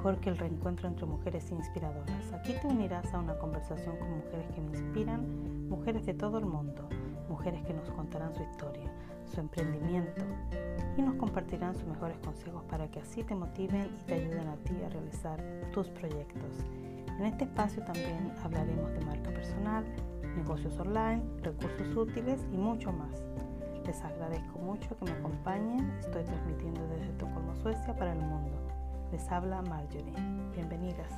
mejor que el reencuentro entre mujeres inspiradoras. Aquí te unirás a una conversación con mujeres que me inspiran, mujeres de todo el mundo, mujeres que nos contarán su historia, su emprendimiento y nos compartirán sus mejores consejos para que así te motiven y te ayuden a ti a realizar tus proyectos. En este espacio también hablaremos de marca personal, negocios online, recursos útiles y mucho más. Les agradezco mucho que me acompañen. Estoy transmitiendo desde Estocolmo, Suecia para el mundo. Les habla Marjorie. Bienvenidas.